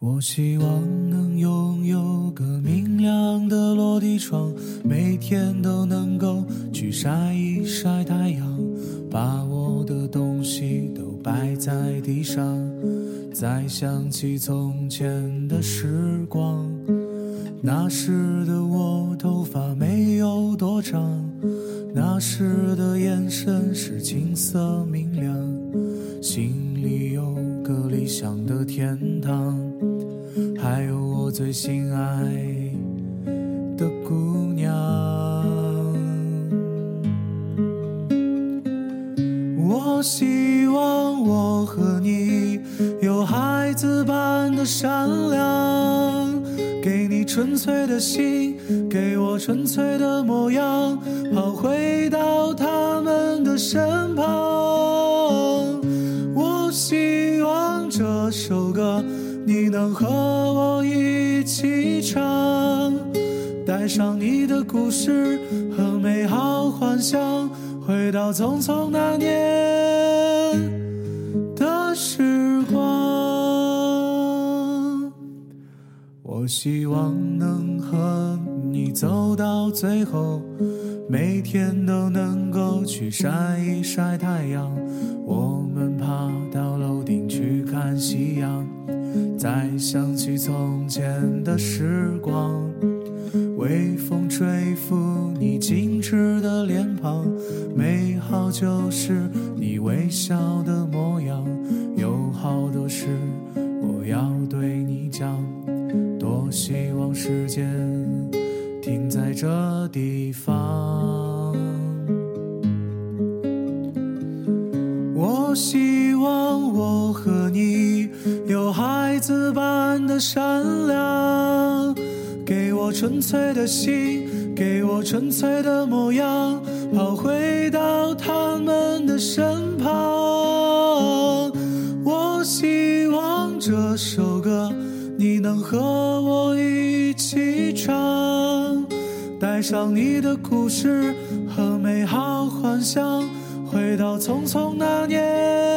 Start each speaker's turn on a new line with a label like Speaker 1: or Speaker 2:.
Speaker 1: 我希望能拥有个明亮的落地窗，每天都能够去晒一晒太阳，把我的东西都摆在地上，再想起从前的时光。那时的我头发没有多长，那时的眼神是青涩想的天堂。还有我最心爱的姑娘，我希望我和你有孩子般的善良，给你纯粹的心，给我纯粹的模样，跑回到他们这首歌。你能和我一起唱，带上你的故事和美好幻想，回到匆匆那年的时光。我希望能和你走到最后，每天都能够去晒一晒太阳。我们爬到楼顶去夕阳。再想起从前的时光，微风吹拂你精致的脸庞，美好就是你微笑的模样。有好多事我要对你讲，多希望时间停在这地方。我希望我和。子般的善良，给我纯粹的心，给我纯粹的模样，跑回到他们的身旁。我希望这首歌你能和我一起唱，带上你的故事和美好幻想，回到匆匆那年。